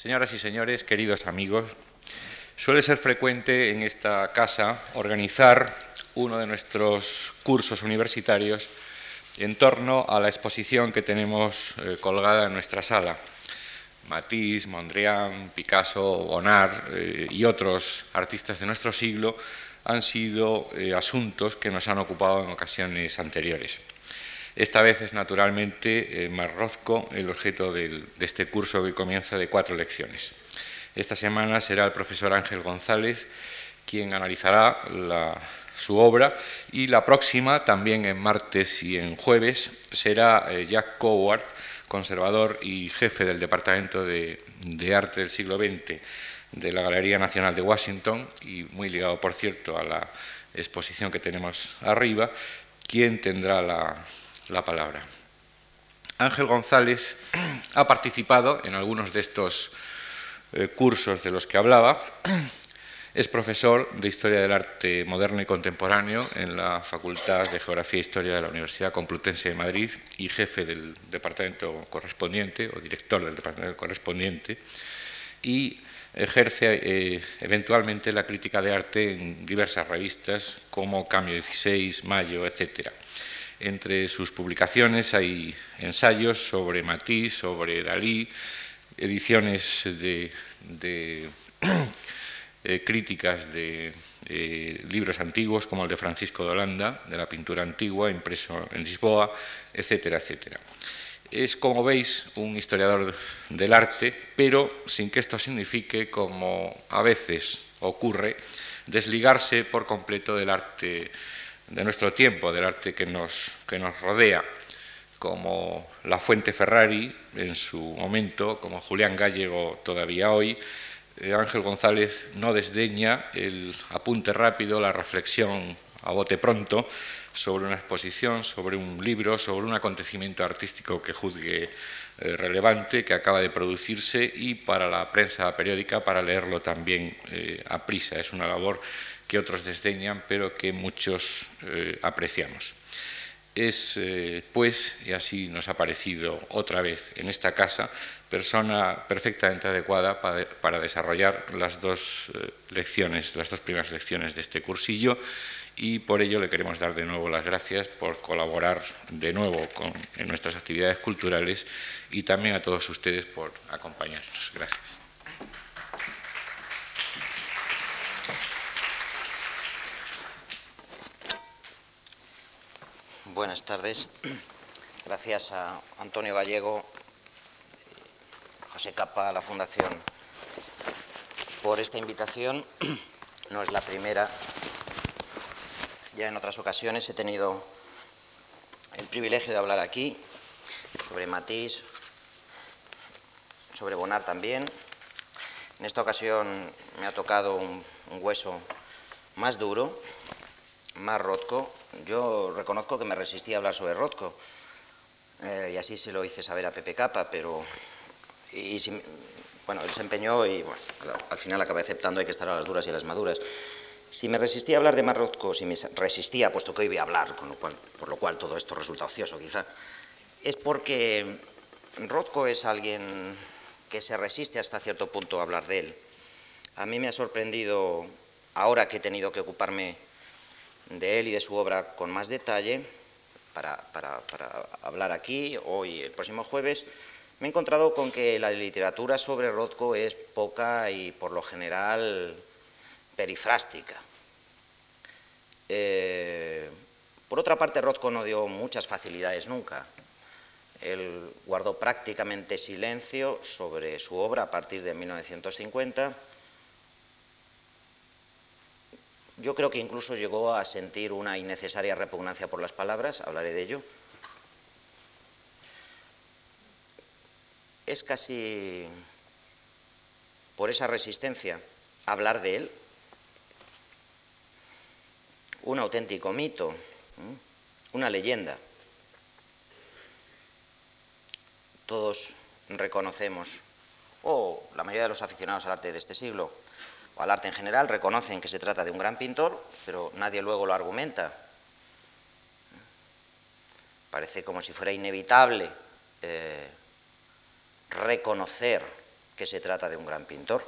Señoras y señores, queridos amigos, suele ser frecuente en esta casa organizar uno de nuestros cursos universitarios en torno a la exposición que tenemos eh, colgada en nuestra sala. Matisse, Mondrian, Picasso, Bonnard eh, y otros artistas de nuestro siglo han sido eh, asuntos que nos han ocupado en ocasiones anteriores. Esta vez es naturalmente eh, Marrozco el objeto de este curso que comienza de cuatro lecciones. Esta semana será el profesor Ángel González quien analizará su obra y la próxima, también en martes y en jueves, será eh, Jack Coward, conservador y jefe del Departamento de, de Arte del siglo XX de la Galería Nacional de Washington y muy ligado, por cierto, a la exposición que tenemos arriba, quien tendrá la, la palabra. Ángel González ha participado en algunos de estos eh, cursos de los que hablaba. Es profesor de Historia del Arte Moderno y Contemporáneo en la Facultad de Geografía e Historia de la Universidad Complutense de Madrid y jefe del departamento correspondiente o director del departamento correspondiente y ejerce eh, eventualmente la crítica de arte en diversas revistas como Cambio 16, Mayo, etcétera. Entre sus publicaciones hay ensayos sobre Matisse, sobre Dalí, ediciones de, eh, críticas de libros antiguos como el de Francisco de Holanda, de la pintura antigua, impreso en Lisboa, etcétera, etcétera. Es, como veis, un historiador del arte, pero sin que esto signifique, como a veces ocurre, desligarse por completo del arte de nuestro tiempo, del arte que nos, que nos rodea, como La Fuente Ferrari en su momento, como Julián Gallego todavía hoy, eh, Ángel González no desdeña el apunte rápido, la reflexión a bote pronto sobre una exposición, sobre un libro, sobre un acontecimiento artístico que juzgue eh, relevante, que acaba de producirse y para la prensa periódica para leerlo también eh, a prisa. Es una labor que otros desdeñan, pero que muchos eh, apreciamos. Es, eh, pues, y así nos ha parecido otra vez en esta casa, persona perfectamente adecuada para, desarrollar las dos eh, lecciones, las dos primeras lecciones de este cursillo y por ello le queremos dar de nuevo las gracias por colaborar de nuevo en nuestras actividades culturales y también a todos ustedes por acompañarnos. Gracias. Buenas tardes. Gracias a Antonio Gallego, José Capa, la Fundación, por esta invitación. No es la primera. Ya en otras ocasiones he tenido el privilegio de hablar aquí sobre Matisse, sobre Bonar también. En esta ocasión me ha tocado un hueso más duro, más rotco, yo reconozco que me resistí a hablar sobre Rothko, eh, y así se lo hice saber a Pepe Capa, pero. Y, bueno, él se empeñó y al final acabé aceptando hay que estar a las duras y a las maduras. Si me resistí a hablar de Marrotco, si me resistía, puesto que hoy voy a hablar, por lo cual todo esto resulta ocioso quizá, es porque Rothko es alguien que se resiste hasta cierto punto a hablar de él. A mí me ha sorprendido, ahora que he tenido que ocuparme de él y de su obra con más detalle para, hablar aquí hoy, el próximo jueves, me he encontrado con que la literatura sobre Rothko es poca y por lo general perifrástica. Eh, por otra parte, Rothko no dio muchas facilidades nunca. Él guardó prácticamente silencio sobre su obra a partir de 1950 Yo creo que incluso llegó a sentir una innecesaria repugnancia por las palabras, hablaré de ello. Es casi por esa resistencia hablar de él un auténtico mito, una leyenda. Todos reconocemos, o la mayoría de los aficionados al arte de este siglo, al arte en general reconocen que se trata de un gran pintor, pero nadie luego lo argumenta. Parece como si fuera inevitable eh, reconocer que se trata de un gran pintor.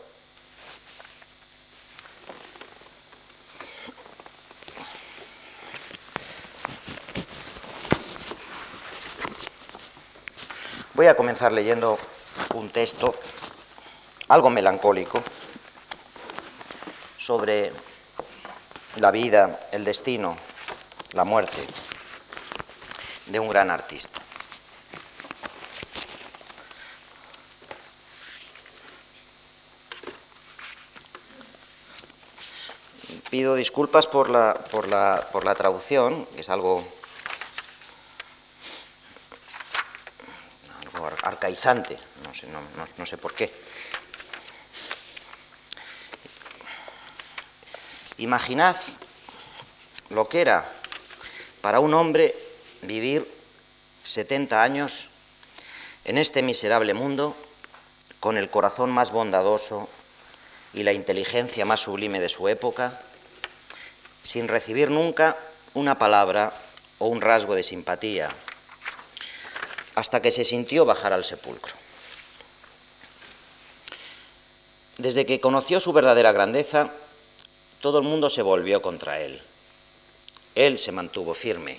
Voy a comenzar leyendo un texto algo melancólico sobre la vida, el destino, la muerte de un gran artista. Pido disculpas por la, por la, por la traducción, que es algo arcaizante, no sé, no, sé por qué. Imaginad lo que era para un hombre vivir 70 años en este miserable mundo con el corazón más bondadoso y la inteligencia más sublime de su época, sin recibir nunca una palabra o un rasgo de simpatía hasta que se sintió bajar al sepulcro. Desde que conoció su verdadera grandeza, todo el mundo se volvió contra él. Él se mantuvo firme,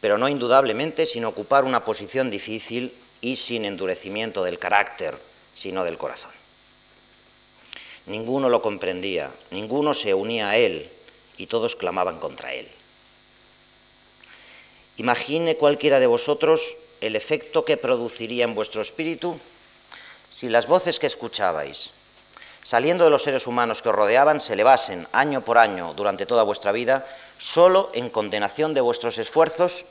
pero no indudablemente sin ocupar una posición difícil y sin endurecimiento del carácter, sino del corazón. Ninguno lo comprendía, ninguno se unía a él y todos clamaban contra él. Imagine cualquiera de vosotros el efecto que produciría en vuestro espíritu si las voces que escuchabais, saliendo de los seres humanos que os rodeaban, se elevasen año por año durante toda vuestra vida solo en condenación de vuestros esfuerzos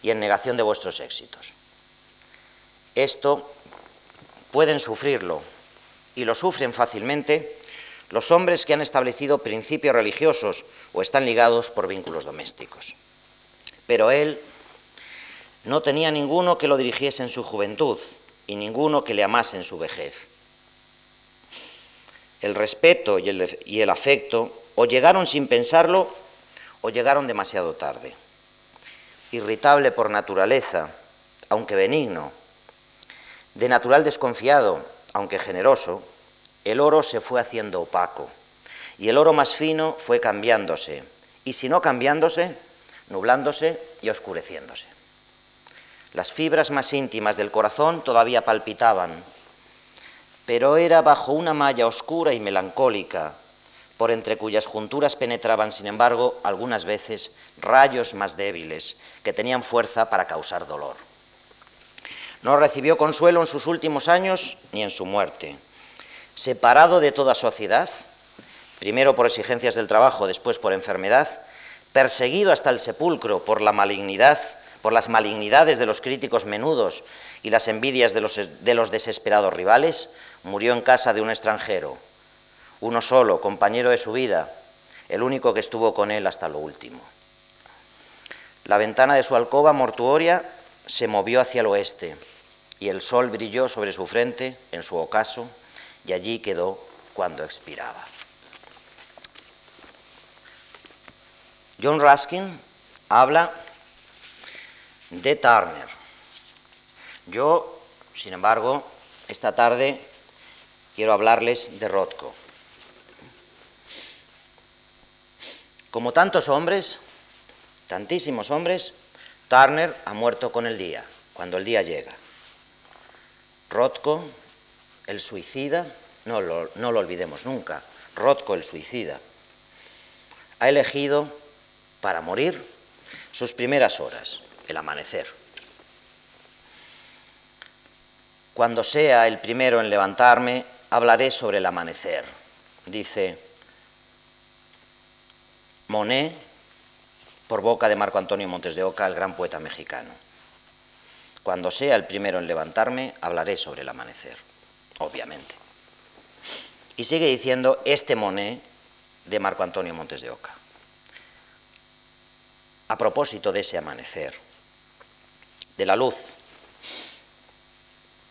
y en negación de vuestros éxitos. Esto pueden sufrirlo y lo sufren fácilmente los hombres que han establecido principios religiosos o están ligados por vínculos domésticos. Pero él no tenía ninguno que lo dirigiese en su juventud y ninguno que le amase en su vejez. El respeto y el, afecto o llegaron sin pensarlo o llegaron demasiado tarde. Irritable por naturaleza, aunque benigno, de natural desconfiado, aunque generoso, el oro se fue haciendo opaco y el oro más fino fue cambiándose, y si no cambiándose, nublándose y oscureciéndose. Las fibras más íntimas del corazón todavía palpitaban, pero era bajo una malla oscura y melancólica, por entre cuyas junturas penetraban, sin embargo, algunas veces rayos más débiles, que tenían fuerza para causar dolor. No recibió consuelo en sus últimos años ni en su muerte. Separado de toda sociedad, primero por exigencias del trabajo, después por enfermedad, perseguido hasta el sepulcro por la malignidad por las malignidades de los críticos menudos y las envidias de los, de los desesperados rivales, murió en casa de un extranjero, uno solo, compañero de su vida, el único que estuvo con él hasta lo último. La ventana de su alcoba mortuoria se movió hacia el oeste y el sol brilló sobre su frente, en su ocaso, y allí quedó cuando expiraba. John Ruskin habla de Turner. Yo, sin embargo, esta tarde quiero hablarles de Rothko. Como tantos hombres, tantísimos hombres, Turner ha muerto con el día, cuando el día llega. Rothko, el suicida, no lo, no lo olvidemos nunca, Rothko el suicida, ha elegido para morir sus primeras horas, el amanecer. Cuando sea el primero en levantarme, hablaré sobre el amanecer, dice Monet por boca de Marco Antonio Montes de Oca, el gran poeta mexicano. Cuando sea el primero en levantarme, hablaré sobre el amanecer, obviamente. Y sigue diciendo este Monet de Marco Antonio Montes de Oca. A propósito de ese amanecer, de la luz,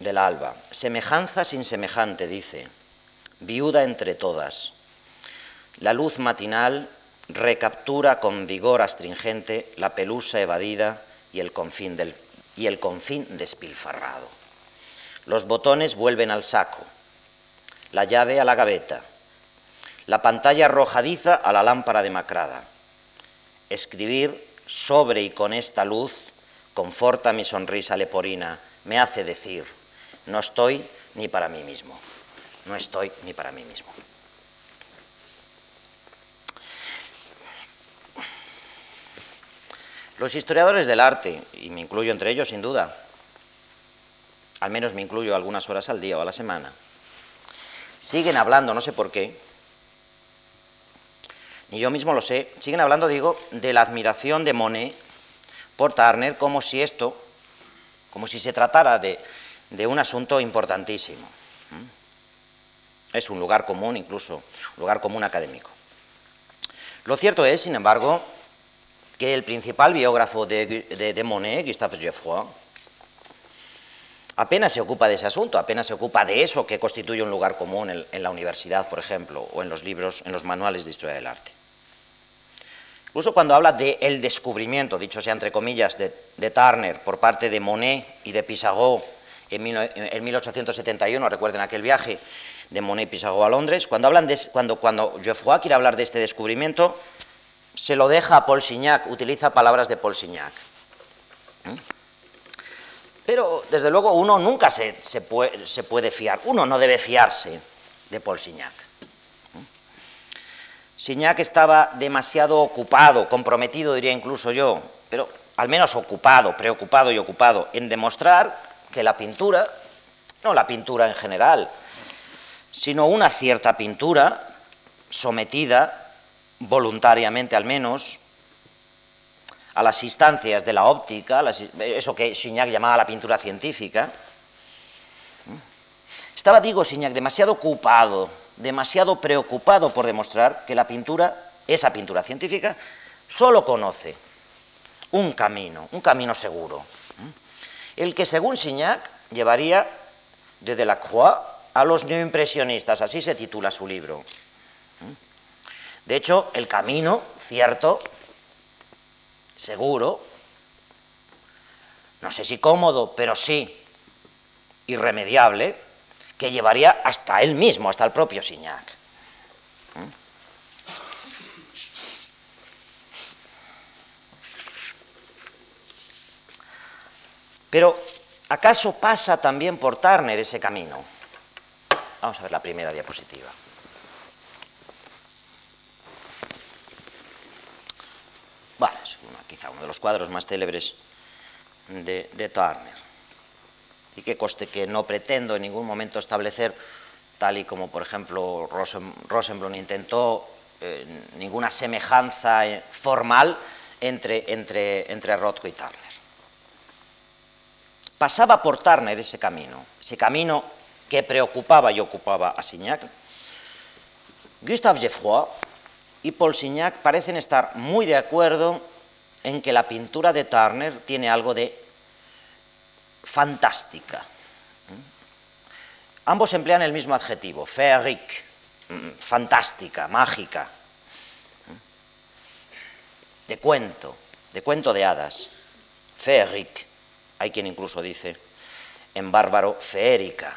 del alba. Semejanza sin semejante, dice, viuda entre todas. La luz matinal recaptura con vigor astringente la pelusa evadida y el confín, y el confín despilfarrado. Los botones vuelven al saco, la llave a la gaveta, la pantalla arrojadiza a la lámpara demacrada. Escribir sobre y con esta luz conforta mi sonrisa leporina, me hace decir, no estoy ni para mí mismo, no estoy ni para mí mismo. Los historiadores del arte, y me incluyo entre ellos sin duda, al menos me incluyo algunas horas al día o a la semana, siguen hablando, no sé por qué, ni yo mismo lo sé, siguen hablando, digo, de la admiración de Monet por Turner como si esto, como si se tratara de, de un asunto importantísimo. Es un lugar común, incluso un lugar común académico. Lo cierto es, sin embargo, que el principal biógrafo de, Monet, Gustave Geoffroy, apenas se ocupa de ese asunto, apenas se ocupa de eso que constituye un lugar común en, la universidad, por ejemplo, o en los libros, en los manuales de historia del arte. Incluso cuando habla de el descubrimiento, dicho sea entre comillas, de, Turner por parte de Monet y de Pissarro en, 1871, recuerden aquel viaje de Monet y Pissarro a Londres, cuando, hablan de, cuando, cuando Geoffroy quiere hablar de este descubrimiento, se lo deja a Paul Signac, utiliza palabras de Paul Signac. ¿Mm? Pero, desde luego, uno nunca se, puede, se, puede, fiar, uno no debe fiarse de Paul Signac. Signac estaba demasiado ocupado, comprometido diría incluso yo, pero al menos ocupado, preocupado y ocupado en demostrar que la pintura, no la pintura en general, sino una cierta pintura sometida voluntariamente al menos a las instancias de la óptica, eso que Signac llamaba la pintura científica, estaba, digo, Signac demasiado ocupado demasiado preocupado por demostrar que la pintura, esa pintura científica, solo conoce un camino, un camino seguro, el que según Signac llevaría desde la Croix a los neoimpresionistas, así se titula su libro. De hecho, el camino, cierto, seguro, no sé si cómodo, pero sí irremediable, que llevaría hasta él mismo, hasta el propio Signac. Pero, ¿acaso pasa también por Turner ese camino? Vamos a ver la primera diapositiva. Bueno, es quizá uno de los cuadros más célebres de, de Turner y que que no pretendo en ningún momento establecer, tal y como por ejemplo Rosenblum intentó, eh, ninguna semejanza eh, formal entre, entre, entre Rothko y Turner. Pasaba por Turner ese camino, ese camino que preocupaba y ocupaba a Signac. Gustave Geoffroy y Paul Signac parecen estar muy de acuerdo en que la pintura de Turner tiene algo de fantástica. Ambos emplean el mismo adjetivo, féerique, fantástica, mágica, de cuento, de cuento de hadas. Féerique, hay quien incluso dice en bárbaro feérica,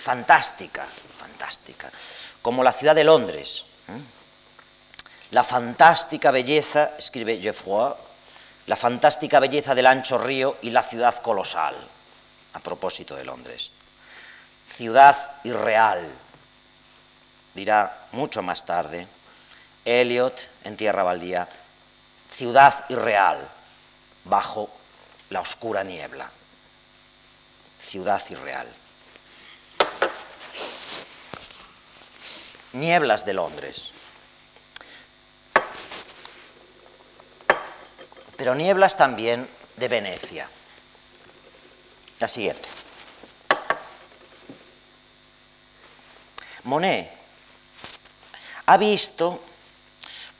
fantástica, fantástica, como la ciudad de Londres. La fantástica belleza, escribe Geoffroy, la fantástica belleza del ancho río y la ciudad colosal, a propósito de Londres. Ciudad irreal, dirá mucho más tarde Eliot en Tierra Baldía, ciudad irreal, bajo la oscura niebla. Ciudad irreal. Nieblas de Londres. pero nieblas también de Venecia. La siguiente. Monet ha visto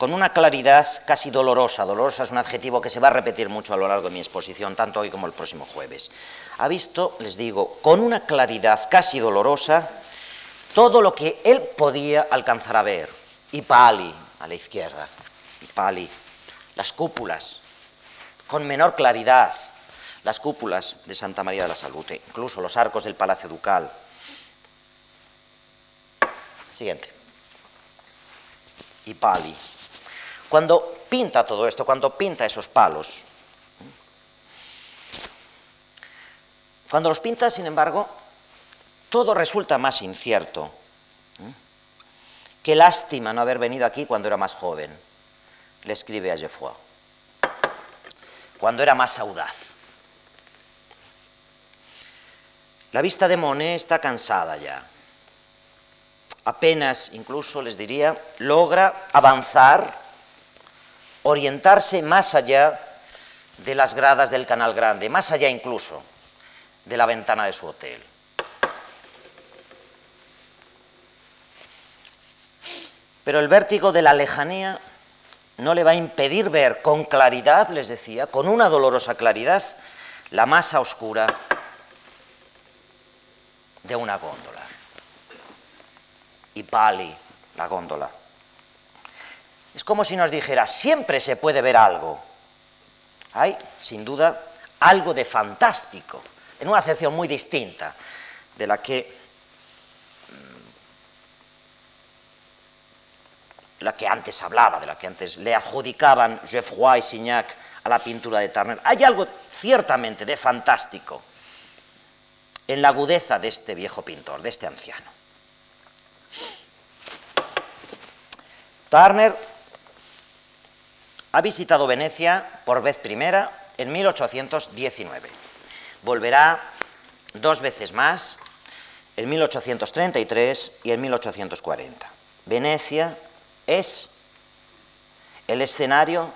con una claridad casi dolorosa, dolorosa es un adjetivo que se va a repetir mucho a lo largo de mi exposición, tanto hoy como el próximo jueves, ha visto, les digo, con una claridad casi dolorosa todo lo que él podía alcanzar a ver, y Pali a la izquierda, y Pali, las cúpulas, con menor claridad, las cúpulas de Santa María de la Salute, incluso los arcos del Palacio Ducal. Siguiente. Y Pali. Cuando pinta todo esto, cuando pinta esos palos, cuando los pinta, sin embargo, todo resulta más incierto. Qué lástima no haber venido aquí cuando era más joven, le escribe a Geoffroy, cuando era más audaz. La vista de Monet está cansada ya. Apenas, incluso les diría, logra avanzar, orientarse más allá de las gradas del Canal Grande, más allá incluso de la ventana de su hotel. Pero el vértigo de la lejanía no le va a impedir ver con claridad, les decía, con una dolorosa claridad, la masa oscura de una góndola. Y Pali, la góndola. Es como si nos dijera, siempre se puede ver algo. Hay, sin duda, algo de fantástico, en una acepción muy distinta de la que la que antes hablaba, de la que antes le adjudicaban Geoffroy y Signac a la pintura de Turner. Hay algo ciertamente de fantástico en la agudeza de este viejo pintor, de este anciano. Turner ha visitado Venecia por vez primera en 1819. Volverá dos veces más en 1833 y en 1840. Venecia es el escenario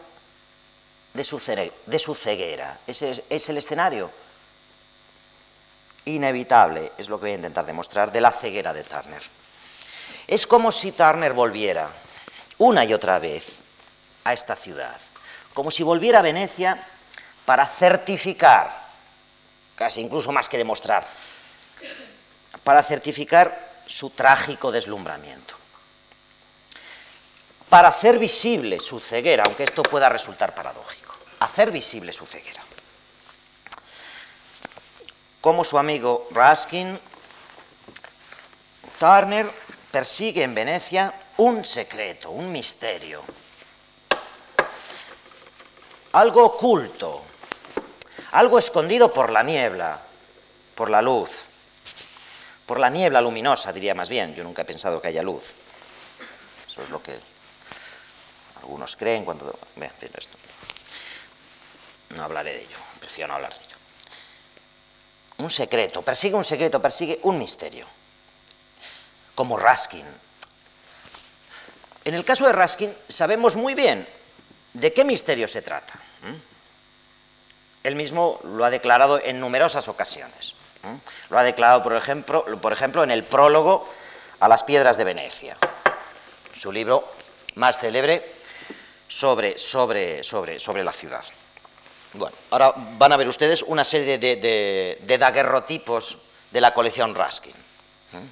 de su, ceguera, es, el escenario inevitable, es lo que voy a intentar demostrar, de la ceguera de Turner. Es como si Turner volviera una y otra vez a esta ciudad, como si volviera a Venecia para certificar, casi incluso más que demostrar, para certificar su trágico deslumbramiento. Para hacer visible su ceguera, aunque esto pueda resultar paradójico, hacer visible su ceguera. Como su amigo Raskin, Turner persigue en Venecia un secreto, un misterio, algo oculto, algo escondido por la niebla, por la luz, por la niebla luminosa, diría más bien. Yo nunca he pensado que haya luz. Eso es lo que algunos creen cuando... esto. No hablaré de ello, prefiero no hablar de ello. Un secreto, persigue un secreto, persigue un misterio. Como Raskin. En el caso de Raskin sabemos muy bien de qué misterio se trata. Él mismo lo ha declarado en numerosas ocasiones. Lo ha declarado, por ejemplo, por ejemplo, en el prólogo a las piedras de Venecia, su libro más célebre, sobre, sobre, sobre, sobre la ciudad. Bueno, ahora van a ver ustedes una serie de, de, daguerrotipos de la colección Raskin. ¿Mm?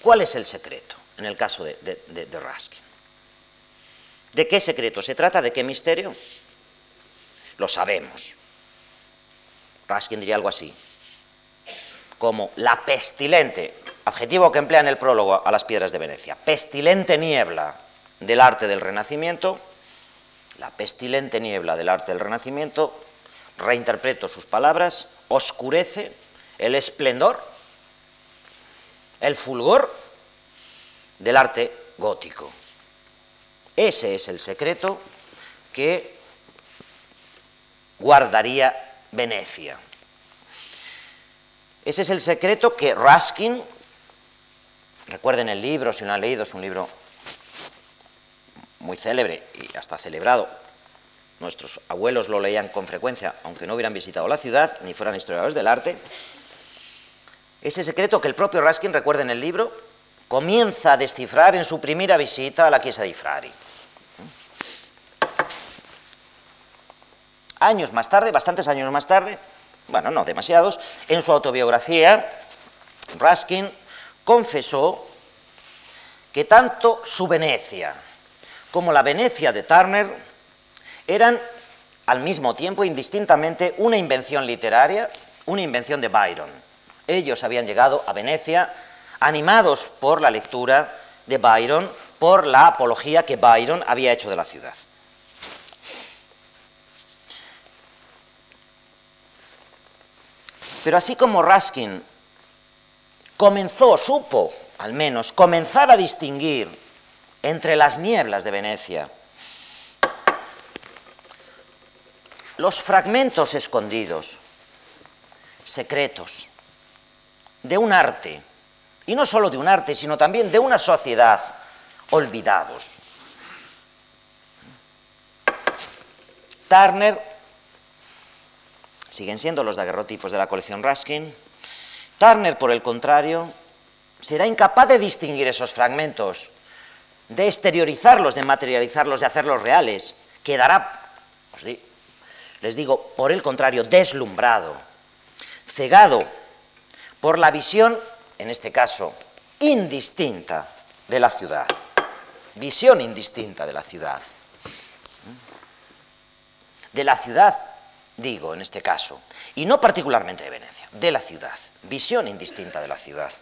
¿Cuál es el secreto en el caso de, de, Raskin? ¿De qué secreto se trata? ¿De qué misterio? Lo sabemos. Raskin diría algo así, como la pestilente, adjetivo que emplea en el prólogo a las piedras de Venecia, pestilente niebla del arte del Renacimiento, la pestilente niebla del arte del Renacimiento, reinterpreto sus palabras, oscurece el esplendor, el fulgor del arte gótico. Ese es el secreto que guardaría Venecia. Ese es el secreto que Raskin, recuerden el libro, si lo han leído, es un libro muy célebre y hasta celebrado. Nuestros abuelos lo leían con frecuencia, aunque no hubieran visitado la ciudad ni fueran historiadores del arte. Ese secreto que el propio Raskin recuerda en el libro comienza a descifrar en su primera visita a la Chiesa di Frari. Años más tarde, bastantes años más tarde, bueno, no demasiados, en su autobiografía, Raskin confesó que tanto su Venecia como la Venecia de Turner eran al mismo tiempo, indistintamente, una invención literaria, una invención de Byron. Ellos habían llegado a Venecia animados por la lectura de Byron, por la apología que Byron había hecho de la ciudad. Pero así como Raskin comenzó, supo al menos, comenzar a distinguir entre las nieblas de Venecia los fragmentos escondidos, secretos, de un arte, y no solo de un arte, sino también de una sociedad olvidados. Turner, siguen siendo los daguerrotipos de la colección Raskin, Turner, por el contrario, será incapaz de distinguir esos fragmentos, de exteriorizarlos, de materializarlos, de hacerlos reales. Quedará, les digo, por el contrario, deslumbrado, cegado por la visión, en este caso, indistinta de la ciudad. Visión indistinta de la ciudad. De la ciudad, digo, en este caso, y no particularmente de Venecia, de la ciudad. Visión indistinta de la ciudad.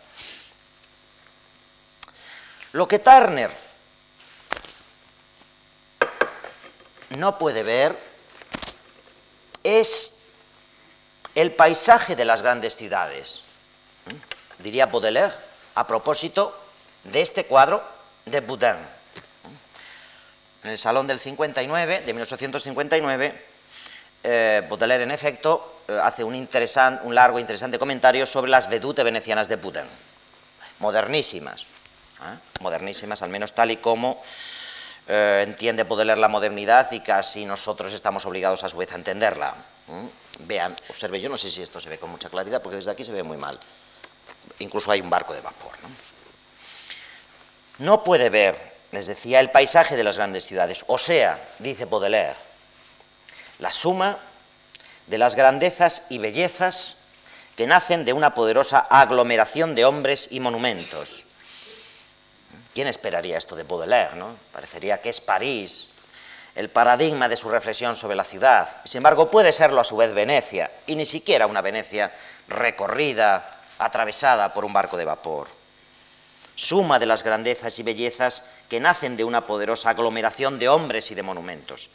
Lo que Turner no puede ver es el paisaje de las grandes ciudades. ¿Mm? Diría Baudelaire a propósito de este cuadro de Boudin. En el Salón del 59, de 1859, eh, Baudelaire, en efecto, eh, hace un, un largo e interesante comentario sobre las vedute venecianas de Boudin, modernísimas, ¿eh? modernísimas, al menos tal y como eh, entiende leer la modernidad y casi nosotros estamos obligados a su vez a entenderla. Vean, observe, yo no sé si esto se ve con mucha claridad porque desde aquí se ve muy mal. Incluso hay un barco de vapor. ¿no? no puede ver, les decía, el paisaje de las grandes ciudades. O sea, dice Baudelaire, la suma de las grandezas y bellezas que nacen de una poderosa aglomeración de hombres y monumentos. ¿Quién esperaría esto de Baudelaire? No? Parecería que es París, el paradigma de su reflexión sobre la ciudad. Sin embargo, puede serlo a su vez Venecia, y ni siquiera una Venecia recorrida, atravesada por un barco de vapor. Suma de las grandezas y bellezas que nacen de una poderosa aglomeración de hombres y de monumentos.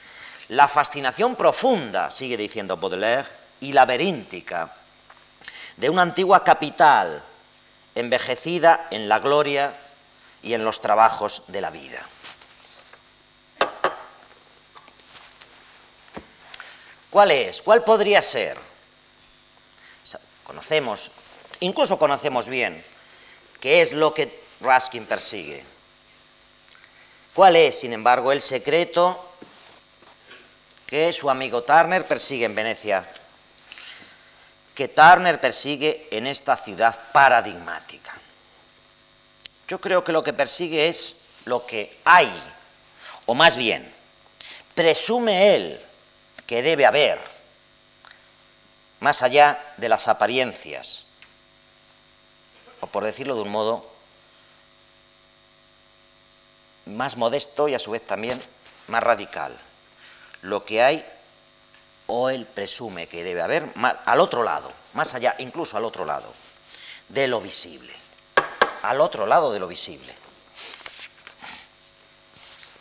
La fascinación profunda, sigue diciendo Baudelaire, y laberíntica de una antigua capital envejecida en la gloria y en los trabajos de la vida. ¿Cuál es? ¿Cuál podría ser? Conocemos, incluso conocemos bien, qué es lo que Ruskin persigue. ¿Cuál es, sin embargo, el secreto que su amigo Turner persigue en Venecia, que Turner persigue en esta ciudad paradigmática. Yo creo que lo que persigue es lo que hay, o más bien, presume él que debe haber, más allá de las apariencias, o por decirlo de un modo más modesto y a su vez también más radical lo que hay o él presume que debe haber al otro lado, más allá, incluso al otro lado, de lo visible, al otro lado de lo visible.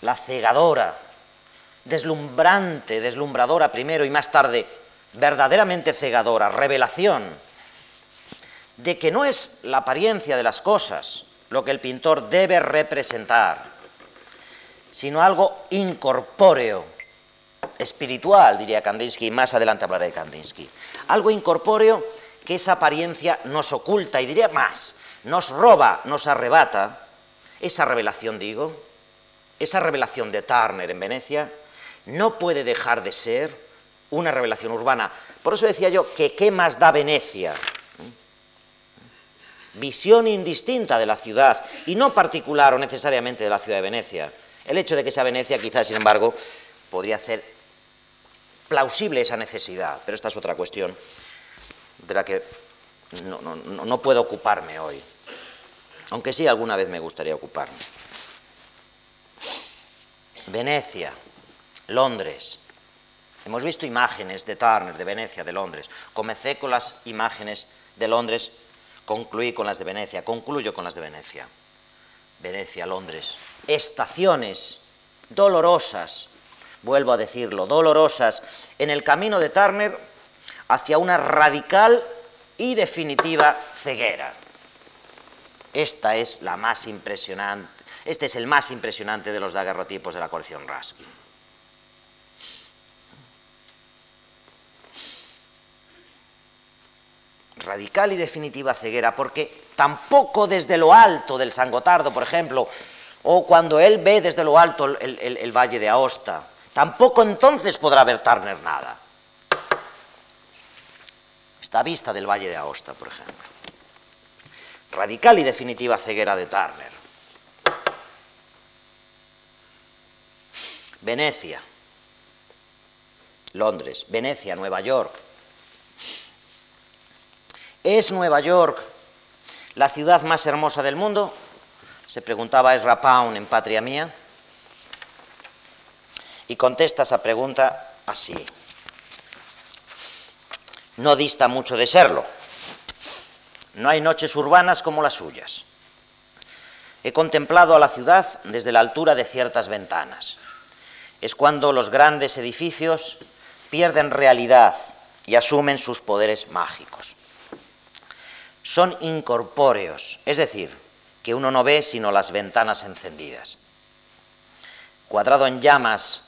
La cegadora, deslumbrante, deslumbradora primero y más tarde, verdaderamente cegadora, revelación de que no es la apariencia de las cosas lo que el pintor debe representar, sino algo incorpóreo, espiritual, diría Kandinsky, y más adelante hablaré de Kandinsky. Algo incorpóreo que esa apariencia nos oculta, y diría más, nos roba, nos arrebata, esa revelación, digo, esa revelación de Turner en Venecia, no puede dejar de ser una revelación urbana. Por eso decía yo que qué más da Venecia. Visión indistinta de la ciudad, y no particular o necesariamente de la ciudad de Venecia. El hecho de que sea Venecia, quizás, sin embargo, podría hacer plausible esa necesidad, pero esta es otra cuestión de la que no, puedo ocuparme hoy, aunque sí alguna vez me gustaría ocuparme. Venecia, Londres, Hemos visto imágenes de Turner, de Venecia, de Londres. Comencé con las imágenes de Londres, concluí con las de Venecia, concluyo con las de Venecia. Venecia, Londres. Estaciones dolorosas, vuelvo a decirlo, dolorosas, en el camino de Turner hacia una radical y definitiva ceguera. Esta es la más impresionante, este es el más impresionante de los daguerrotipos de la colección Raskin. Radical y definitiva ceguera, porque tampoco desde lo alto del San Gotardo, por ejemplo, o cuando él ve desde lo alto el valle de Aosta, tampoco entonces podrá ver Turner nada. Esta vista del valle de Aosta, por ejemplo radical y definitiva ceguera de Turner. Venecia, Londres, Venecia, Nueva York. ¿Es Nueva York la ciudad más hermosa del mundo? Se preguntaba Ezra Pound en Patria Mía. Y contesta esa pregunta así. No dista mucho de serlo. No hay noches urbanas como las suyas. He contemplado a la ciudad desde la altura de ciertas ventanas. Es cuando los grandes edificios pierden realidad y asumen sus poderes mágicos. Son incorpóreos, es decir, que uno no ve sino las ventanas encendidas. Cuadrado en llamas,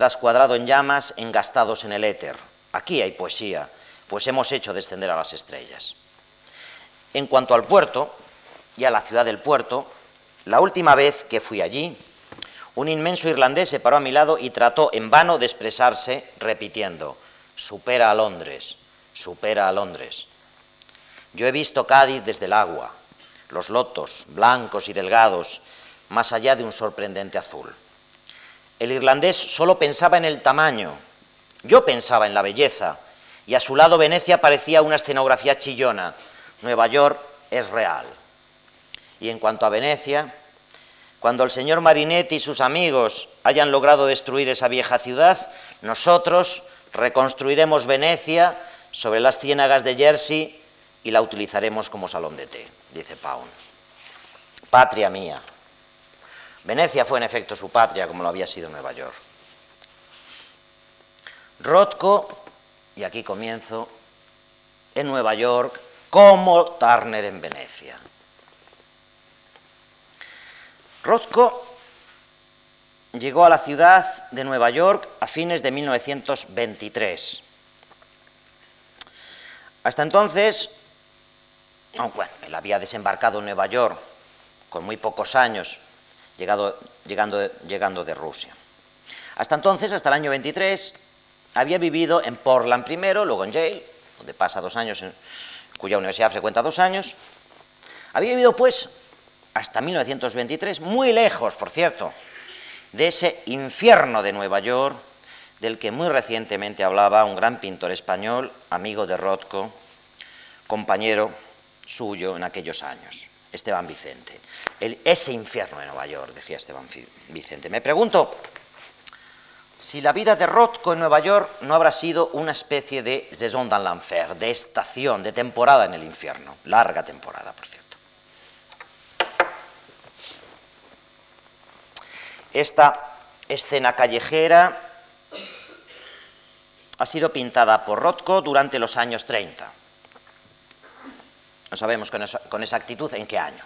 tras cuadrado en llamas, engastados en el éter. Aquí hay poesía, pues hemos hecho descender a las estrellas. En cuanto al puerto y a la ciudad del puerto, la última vez que fui allí, un inmenso irlandés se paró a mi lado y trató en vano de expresarse repitiendo, supera a Londres, supera a Londres. Yo he visto Cádiz desde el agua, los lotos, blancos y delgados, más allá de un sorprendente azul. El irlandés solo pensaba en el tamaño, yo pensaba en la belleza, y a su lado Venecia parecía una escenografía chillona, Nueva York es real. Y en cuanto a Venecia, cuando el señor Marinetti y sus amigos hayan logrado destruir esa vieja ciudad, nosotros reconstruiremos Venecia sobre las ciénagas de Jersey y la utilizaremos como salón de té, dice Pound. Patria mía. Venecia fue en efecto su patria como lo había sido Nueva York. Rothko, y aquí comienzo, en Nueva York como Turner en Venecia. Rothko llegó a la ciudad de Nueva York a fines de 1923. Hasta entonces, bueno, él había desembarcado en Nueva York con muy pocos años, llegando, de Rusia. Hasta entonces, hasta el año 23, había vivido en Portland primero, luego en Yale, donde pasa dos años cuya universidad frecuenta dos años, había vivido pues hasta 1923, muy lejos, por cierto, de ese infierno de Nueva York del que muy recientemente hablaba un gran pintor español, amigo de Rothko, compañero suyo en aquellos años, Esteban Vicente. ese infierno de Nueva York, decía Esteban Vicente. Me pregunto, si la vida de Rothko en Nueva York no habrá sido una especie de saison dans l'enfer, de estación, de temporada en el infierno, larga temporada, por cierto. Esta escena callejera ha sido pintada por Rothko durante los años 30. No sabemos con exactitud en qué año.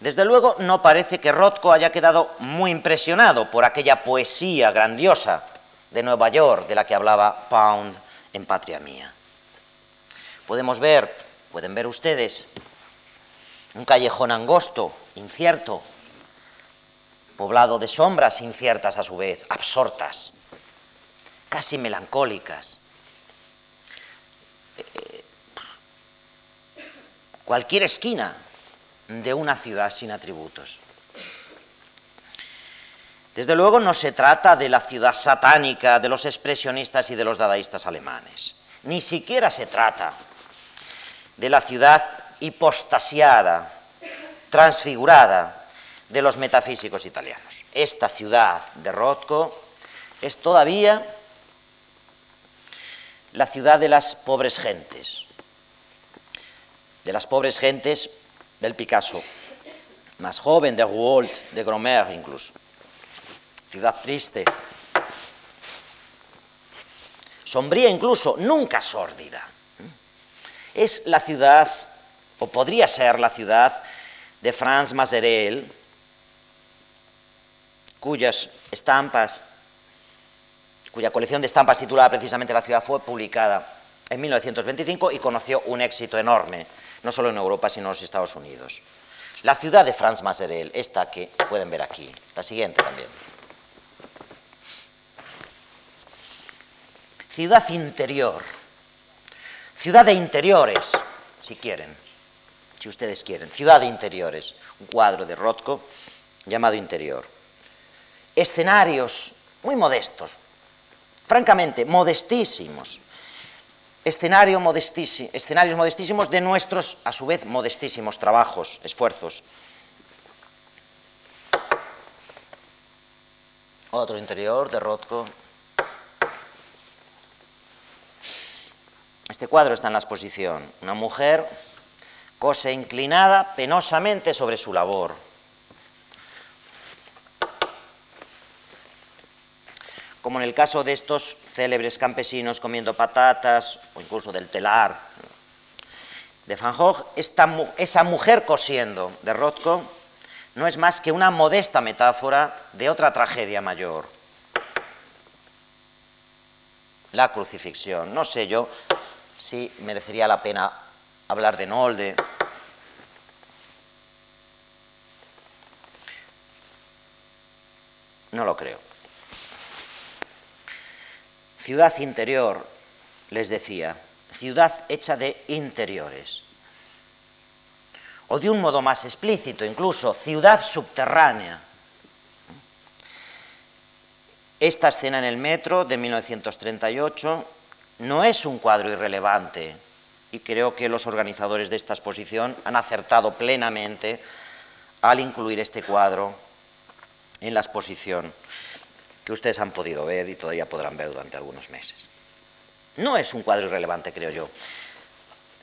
Desde luego no parece que Rothko haya quedado muy impresionado por aquella poesía grandiosa de Nueva York de la que hablaba Pound en Patria Mía. Podemos ver, pueden ver ustedes, un callejón angosto, incierto, poblado de sombras inciertas a su vez, absortas, casi melancólicas. Eh, eh, cualquier esquina de una ciudad sin atributos. Desde luego no se trata de la ciudad satánica de los expresionistas y de los dadaístas alemanes. Ni siquiera se trata de la ciudad hipostasiada, transfigurada de los metafísicos italianos. Esta ciudad de Rothko es todavía la ciudad de las pobres gentes, de las pobres gentes del Picasso, más joven, de Rouault, de Gromer incluso. Ciudad triste, sombría incluso, nunca sórdida. Es la ciudad, o podría ser la ciudad, de Franz Maserel, cuyas estampas, cuya colección de estampas titulada precisamente La ciudad fue publicada en 1925 y conoció un éxito enorme, no solo en Europa, sino en los Estados Unidos. La ciudad de Franz Maserel, esta que pueden ver aquí, la siguiente también. Ciudad interior, ciudad de interiores, si quieren, si ustedes quieren, ciudad de interiores, un cuadro de Rothko llamado Interior escenarios muy modestos, francamente modestísimos, escenario escenarios modestísimos de nuestros, a su vez, modestísimos trabajos, esfuerzos. Otro interior de Rothko. Este cuadro está en la exposición. Una mujer cose inclinada penosamente sobre su labor como en el caso de estos célebres campesinos comiendo patatas o incluso del telar de Van Gogh, esa mujer cosiendo de Rothko no es más que una modesta metáfora de otra tragedia mayor, la crucifixión. No sé yo si merecería la pena hablar de Nolde. No lo creo. Ciudad interior, les decía, ciudad hecha de interiores. O de un modo más explícito, incluso, ciudad subterránea. Esta escena en el metro de 1938 no es un cuadro irrelevante y creo que los organizadores de esta exposición han acertado plenamente al incluir este cuadro en la exposición que ustedes han podido ver y todavía podrán ver durante algunos meses. No es un cuadro irrelevante, creo yo.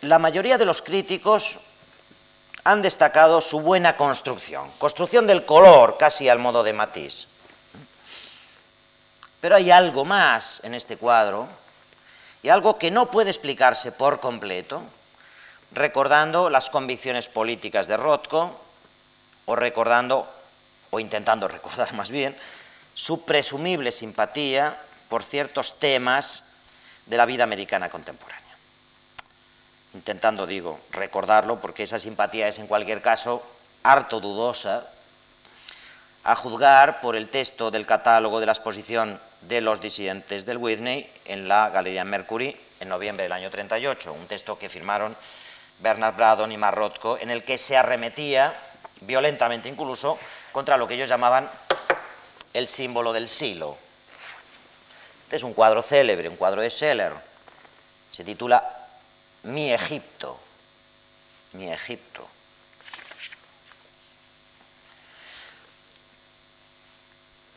La mayoría de los críticos han destacado su buena construcción, construcción del color, casi al modo de Matisse. Pero hay algo más en este cuadro, y algo que no puede explicarse por completo, recordando las convicciones políticas de Rothko, o recordando, o intentando recordar más bien, su presumible simpatía por ciertos temas de la vida americana contemporánea. Intentando, digo, recordarlo, porque esa simpatía es en cualquier caso harto dudosa, a juzgar por el texto del catálogo de la exposición de los disidentes del Whitney en la Galería Mercury en noviembre del año 38, un texto que firmaron Bernard Braddon y Marrotko, en el que se arremetía, violentamente incluso, contra lo que ellos llamaban el símbolo del silo. Este es un cuadro célebre, un cuadro de Scheller. Se titula Mi Egipto. Mi Egipto.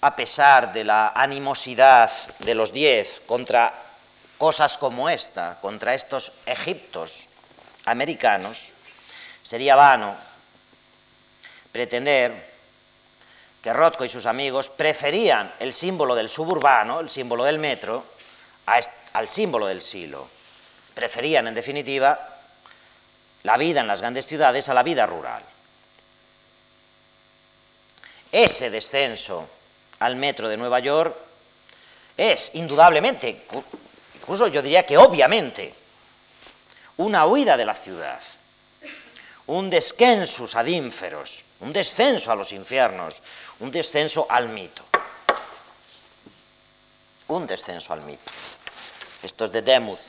A pesar de la animosidad de los diez contra cosas como esta, contra estos Egiptos americanos, sería vano pretender que Rothko y sus amigos preferían el símbolo del suburbano, el símbolo del metro, al símbolo del silo. Preferían, en definitiva, la vida en las grandes ciudades a la vida rural. Ese descenso al metro de Nueva York es indudablemente, incluso yo diría que obviamente, una huida de la ciudad, un descensus ad ínferos, un descenso a los infiernos, un descenso al mito. Un descenso al mito. Esto es de Demuth.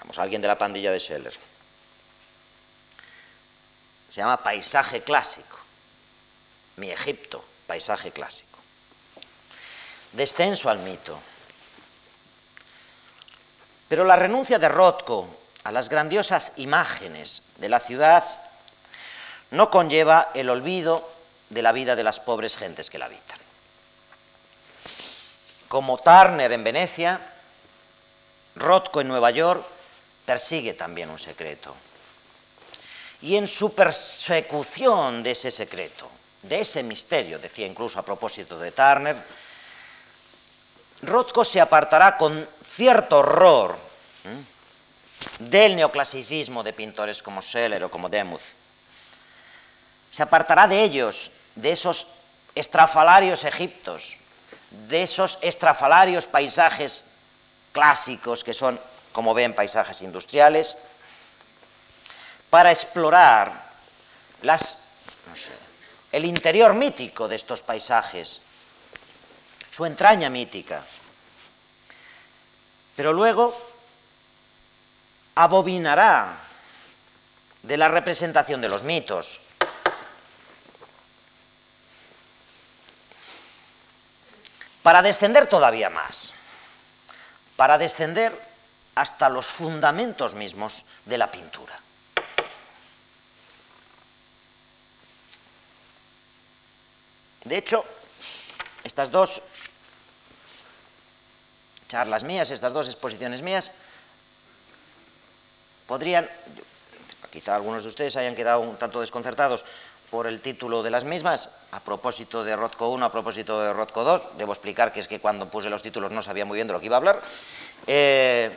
Vamos, alguien de la pandilla de Scheller. Se llama paisaje clásico. Mi Egipto, paisaje clásico. Descenso al mito. Pero la renuncia de Rothko a las grandiosas imágenes de la ciudad no conlleva el olvido de la vida de las pobres gentes que la habitan. como Turner en Venecia, Rothko en Nueva York, persigue también un secreto. Y en su persecución de ese secreto, de ese misterio, decía incluso a propósito de Turner, Rothko se apartará con cierto horror del neoclasicismo de pintores como Scheller o como Demuth. Se apartará de ellos, de esos estrafalarios egiptos, de esos estrafalarios paisajes clásicos que son, como ven, paisajes industriales, para explorar el interior mítico de estos paisajes, su entraña mítica. Pero luego abobinará de la representación de los mitos. Para descender todavía más, para descender hasta los fundamentos mismos de la pintura. De hecho, estas dos charlas mías, estas dos exposiciones mías, podrían, quizá algunos de ustedes hayan quedado un tanto desconcertados por el título de las mismas, a propósito de Rothko 1, a propósito de Rothko 2, debo explicar que es que cuando puse los títulos no sabía muy bien de lo que iba a hablar, eh,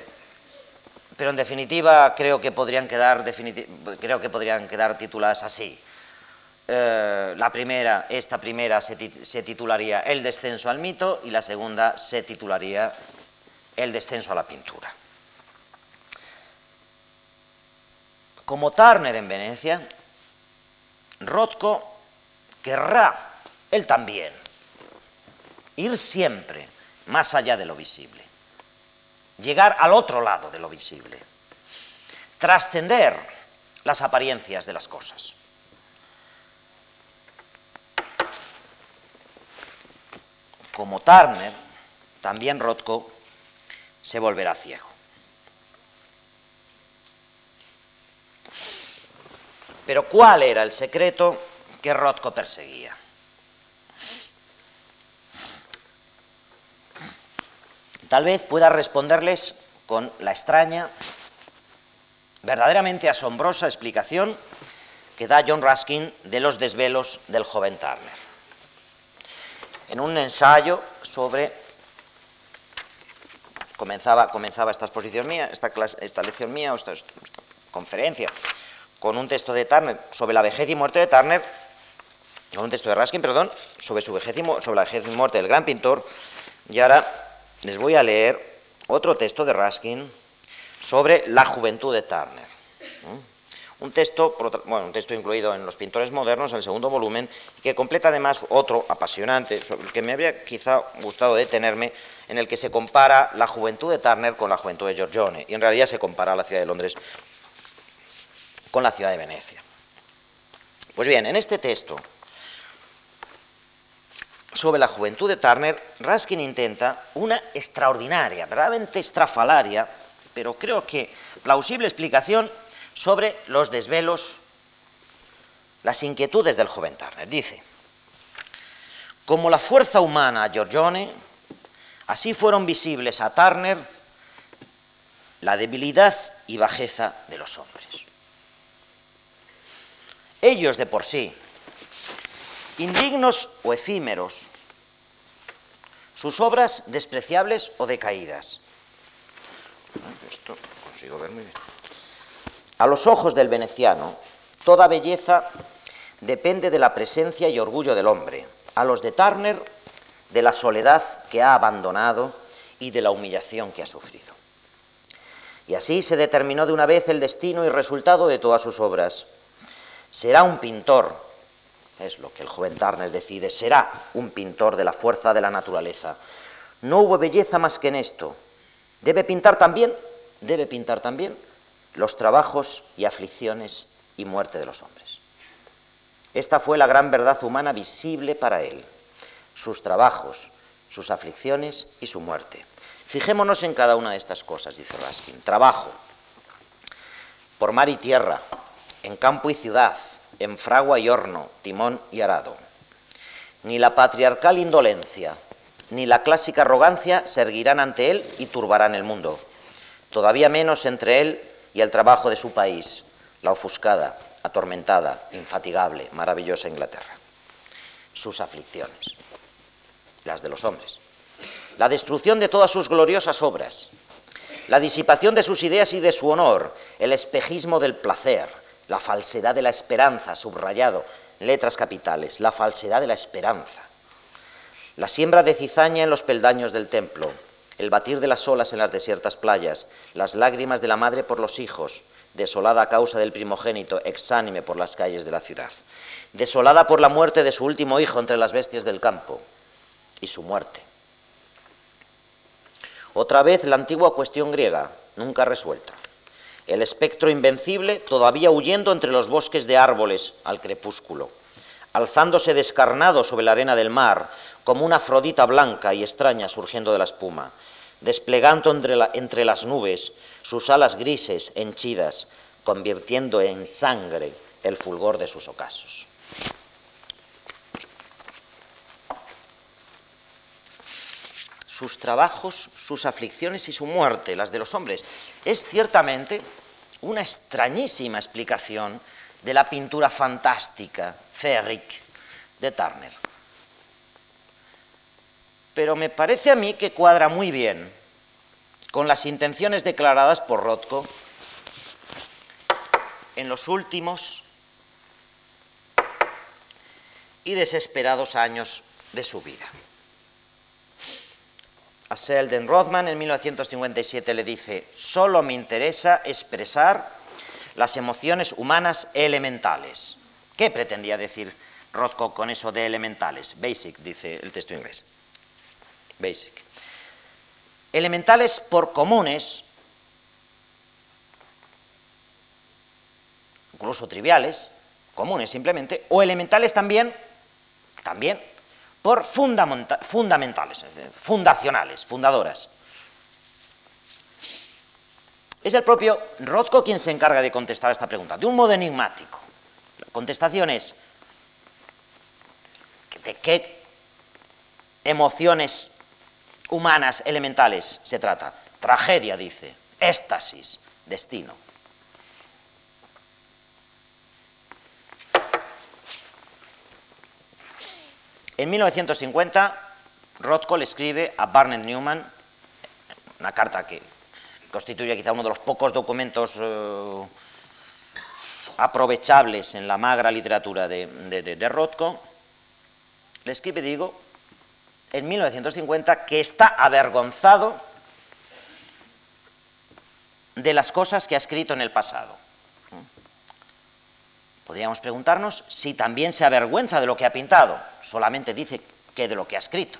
pero en definitiva creo que podrían quedar, creo que podrían quedar tituladas así. Eh, la primera, esta primera se, se titularía El descenso al mito y la segunda se titularía El descenso a la pintura. como Turner en Venecia, Rothko querrá, él también, ir siempre más allá de lo visible, llegar al otro lado de lo visible, trascender las apariencias de las cosas. Como Turner, también Rothko se volverá ciego. Pero ¿cuál era el secreto que Rothko perseguía? Tal vez pueda responderles con la extraña, verdaderamente asombrosa explicación que da John Ruskin de los desvelos del joven Turner. En un ensayo sobre comenzaba, comenzaba esta exposición mía, esta, esta lección mía, esta conferencia, con un texto de Turner sobre la vejez y muerte de Turner, con un texto de Raskin, perdón, sobre, su vejez y, sobre la vejez y muerte del gran pintor, y ahora les voy a leer otro texto de Raskin sobre la juventud de Turner. Un texto, bueno, un texto incluido en Los pintores modernos, el segundo volumen, que completa además otro apasionante, sobre el que me habría quizá gustado detenerme, en el que se compara la juventud de Turner con la juventud de Giorgione, y en realidad se compara la ciudad de Londres con la ciudad de Venecia. Pues bien, en este texto sobre la juventud de Turner, Raskin intenta una extraordinaria, verdaderamente estrafalaria, pero creo que plausible explicación sobre los desvelos, las inquietudes del joven Turner. Dice, como la fuerza humana a Giorgione, así fueron visibles a Turner la debilidad y bajeza de los hombres ellos de por sí, indignos o efímeros, sus obras despreciables o decaídas. Esto consigo ver muy bien. A los ojos del veneciano, toda belleza depende de la presencia y orgullo del hombre. A los de Turner, de la soledad que ha abandonado y de la humillación que ha sufrido. Y así se determinó de una vez el destino y resultado de todas sus obras será un pintor, es lo que el joven Turner decide, será un pintor de la fuerza de la naturaleza. No hubo belleza más que en esto. Debe pintar también, debe pintar también los trabajos y aflicciones y muerte de los hombres. Esta fue la gran verdad humana visible para él, sus trabajos, sus aflicciones y su muerte. Fijémonos en cada una de estas cosas, dice Raskin. Trabajo, por mar y tierra, en campo y ciudad, en fragua y horno, timón y arado. Ni la patriarcal indolencia, ni la clásica arrogancia se erguirán ante él y turbarán el mundo. Todavía menos entre él y el trabajo de su país, la ofuscada, atormentada, infatigable, maravillosa Inglaterra. Sus aflicciones, las de los hombres. La destrucción de todas sus gloriosas obras, la disipación de sus ideas y de su honor, el espejismo del placer, la falsedad de la esperanza, subrayado, letras capitales, la falsedad de la esperanza, la siembra de cizaña en los peldaños del templo, el batir de las olas en las desiertas playas, las lágrimas de la madre por los hijos, desolada a causa del primogénito, exánime por las calles de la ciudad, desolada por la muerte de su último hijo entre las bestias del campo, y su muerte. Otra vez la antigua cuestión griega, nunca resuelta. El espectro invencible todavía huyendo entre los bosques de árboles al crepúsculo, alzándose descarnado sobre la arena del mar, como una afrodita blanca y extraña surgiendo de la espuma, desplegando entre, las nubes sus alas grises henchidas, convirtiendo en sangre el fulgor de sus ocasos. Sus trabajos, sus aflicciones y su muerte, las de los hombres, es ciertamente una extrañísima explicación de la pintura fantástica, féerique, de Turner pero me parece a mí que cuadra muy bien con las intenciones declaradas por Rothko en los últimos y desesperados años de su vida. A Selden Rothman en 1957 le dice, solo me interesa expresar las emociones humanas elementales. ¿Qué pretendía decir Rothko con eso de elementales? Basic, dice el texto inglés basic. Elementales por comunes, incluso triviales, comunes simplemente, o elementales también, también por fundamentales, fundacionales, fundadoras. Es el propio Rothko quien se encarga de contestar a esta pregunta, de un modo enigmático. La contestación es, ¿de qué emociones humanas elementales se trata. Tragedia, dice, éxtasis, destino. En 1950, Rothko le escribe a Barnett Newman una carta que constituye quizá uno de los pocos documentos eh, aprovechables en la magra literatura de, de Rothko. Le escribe, digo, en 1950 que está avergonzado de las cosas que ha escrito en el pasado. Podríamos preguntarnos si también se avergüenza de lo que ha pintado, solamente dice que de lo que ha escrito.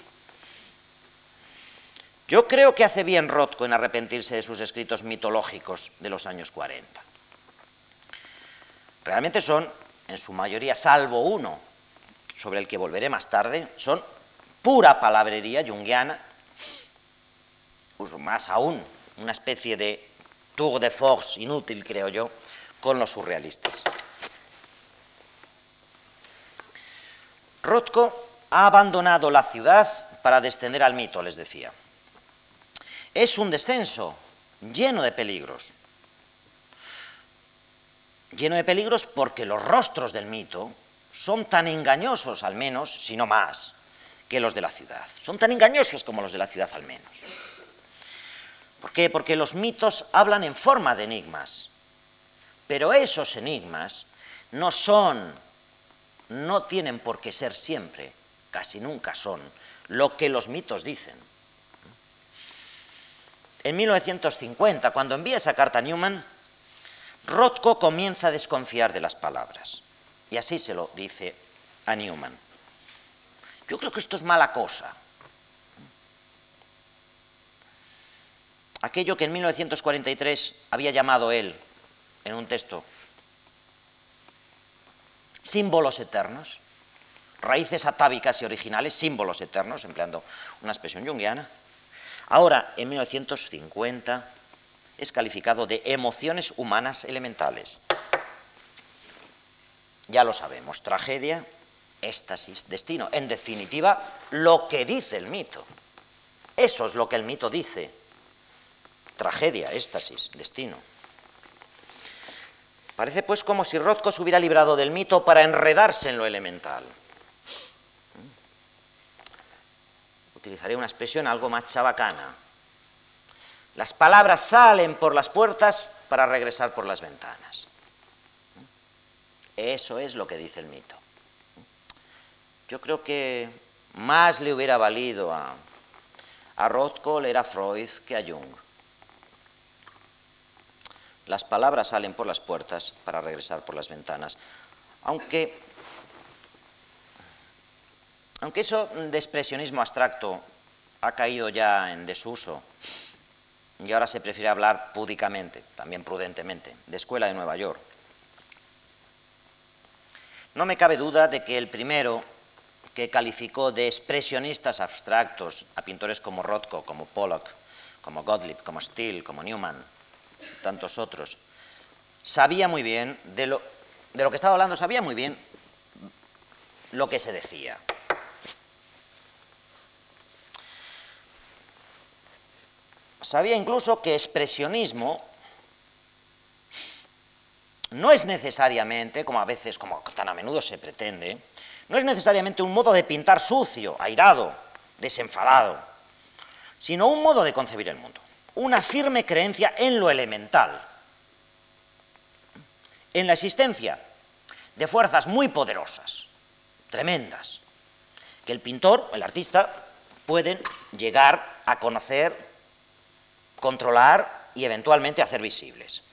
Yo creo que hace bien Rothko en arrepentirse de sus escritos mitológicos de los años 40. Realmente son, en su mayoría, salvo uno, sobre el que volveré más tarde, son pura palabrería junguiana, más aún, una especie de tour de force inútil, creo yo, con los surrealistas. Rothko ha abandonado la ciudad para descender al mito, les decía. Es un descenso lleno de peligros. Lleno de peligros porque los rostros del mito son tan engañosos, al menos, si no más, que los de la ciudad. Son tan engañosos como los de la ciudad al menos. ¿Por qué? Porque los mitos hablan en forma de enigmas. Pero esos enigmas no son, no tienen por qué ser siempre, casi nunca son, lo que los mitos dicen. En 1950, cuando envía esa carta a Newman, Rothko comienza a desconfiar de las palabras. Y así se lo dice a Newman. Yo creo que esto es mala cosa. Aquello que en 1943 había llamado él en un texto símbolos eternos, raíces atávicas y originales, símbolos eternos, empleando una expresión junguiana, ahora en 1950 es calificado de emociones humanas elementales. Ya lo sabemos, tragedia, éxtasis, destino. En definitiva, lo que dice el mito. Eso es lo que el mito dice. Tragedia, éxtasis, destino. Parece pues como si Rothko se hubiera librado del mito para enredarse en lo elemental. Utilizaré una expresión algo más chabacana. Las palabras salen por las puertas para regresar por las ventanas. Eso es lo que dice el mito. Yo creo que más le hubiera valido a, a Rothko leer a Freud que a Jung. Las palabras salen por las puertas para regresar por las ventanas. Aunque, aunque eso de expresionismo abstracto ha caído ya en desuso y ahora se prefiere hablar púdicamente, también prudentemente, de escuela de Nueva York. No me cabe duda de que el primero que calificó de expresionistas abstractos a pintores como Rothko, como Pollock, como Gottlieb, como Steele, como Newman, tantos otros, sabía muy bien de lo, de lo que estaba hablando, sabía muy bien lo que se decía. Sabía incluso que expresionismo no es necesariamente, como a veces, como tan a menudo se pretende, no es necesariamente un modo de pintar sucio, airado, desenfadado, sino un modo de concebir el mundo, una firme creencia en lo elemental, en la existencia de fuerzas muy poderosas, tremendas, que el pintor, el artista, pueden llegar a conocer, controlar y eventualmente hacer visibles.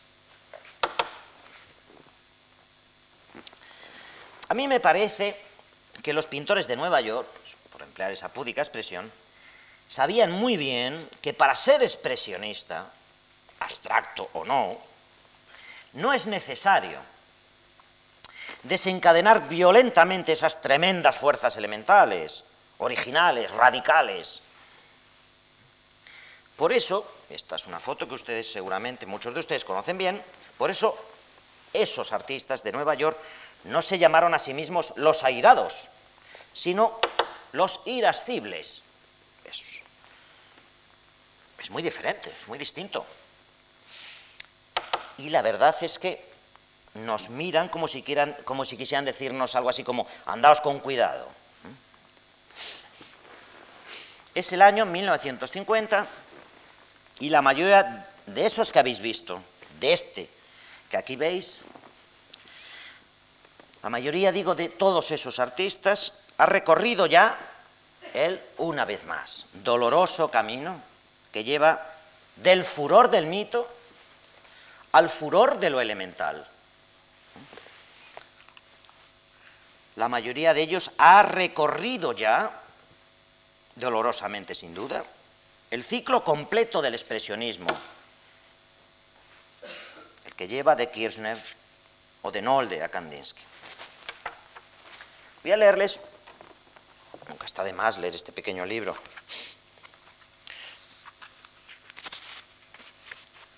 A mí me parece que los pintores de Nueva York, por emplear esa púdica expresión, sabían muy bien que para ser expresionista, abstracto o no, no es necesario desencadenar violentamente esas tremendas fuerzas elementales, originales, radicales. Por eso, esta es una foto que ustedes seguramente, muchos de ustedes conocen bien, por eso esos artistas de Nueva York no se llamaron a sí mismos los airados, sino los irascibles. Es, muy diferente, es muy distinto. Y la verdad es que nos miran como si, quieran, como si quisieran decirnos algo así como, andaos con cuidado. Es el año 1950 y la mayoría de esos que habéis visto, de este que aquí veis, la mayoría, digo, de todos esos artistas ha recorrido ya él una vez más, doloroso camino que lleva del furor del mito al furor de lo elemental. La mayoría de ellos ha recorrido ya, dolorosamente sin duda, el ciclo completo del expresionismo, el que lleva de Kirchner o de Nolde a Kandinsky. Voy a leerles, nunca está de más leer este pequeño libro,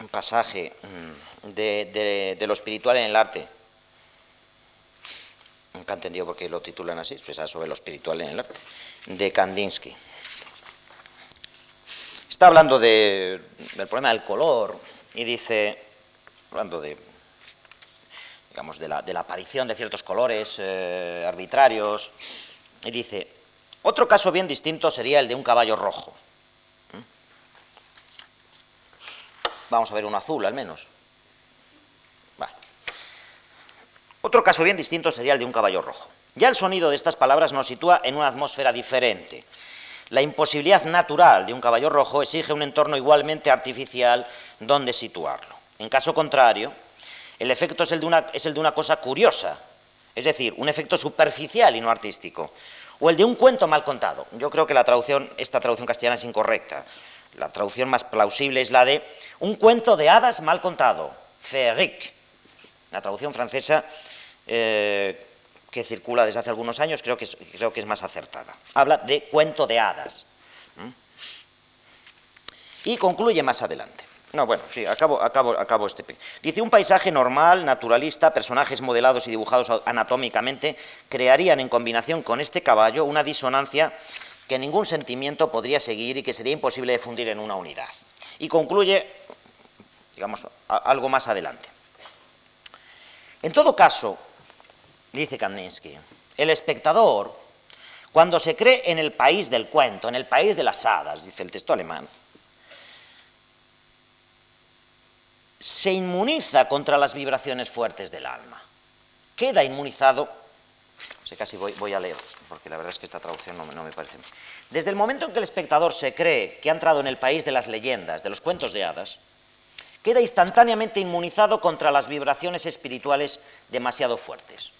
pasaje mm, de, lo espiritual en el arte. Nunca he entendido por qué lo titulan así, pues sobre lo espiritual en el arte, de Kandinsky. Está hablando del problema del color y dice, hablando de digamos, de la, aparición de ciertos colores eh, arbitrarios, y dice, otro caso bien distinto sería el de un caballo rojo. ¿Mm? Vamos a ver un azul al menos. Otro caso bien distinto sería el de un caballo rojo. Ya el sonido de estas palabras nos sitúa en una atmósfera diferente. La imposibilidad natural de un caballo rojo exige un entorno igualmente artificial donde situarlo. En caso contrario, el efecto es el, de una, es el de una cosa curiosa, es decir, un efecto superficial y no artístico, o el de un cuento mal contado. Yo creo que la esta traducción castellana es incorrecta. La traducción más plausible es la de un cuento de hadas mal contado, féerique. La traducción francesa eh, que circula desde hace algunos años creo que, es, creo que es más acertada. Habla de cuento de hadas. Y concluye más adelante. No, bueno, sí, acabo, acabo, acabo este. Dice, un paisaje normal, naturalista, personajes modelados y dibujados anatómicamente, crearían en combinación con este caballo una disonancia que ningún sentimiento podría seguir y que sería imposible de fundir en una unidad. Y concluye, digamos, algo más adelante. En todo caso, dice Kandinsky, el espectador, cuando se cree en el país del cuento, en el país de las hadas, dice el texto alemán, se inmuniza contra las vibraciones fuertes del alma. Queda inmunizado, sé casi voy, a leer, porque la verdad es que esta traducción no, me parece. Desde el momento en que el espectador se cree que ha entrado en el país de las leyendas, de los cuentos de hadas, queda instantáneamente inmunizado contra las vibraciones espirituales demasiado fuertes.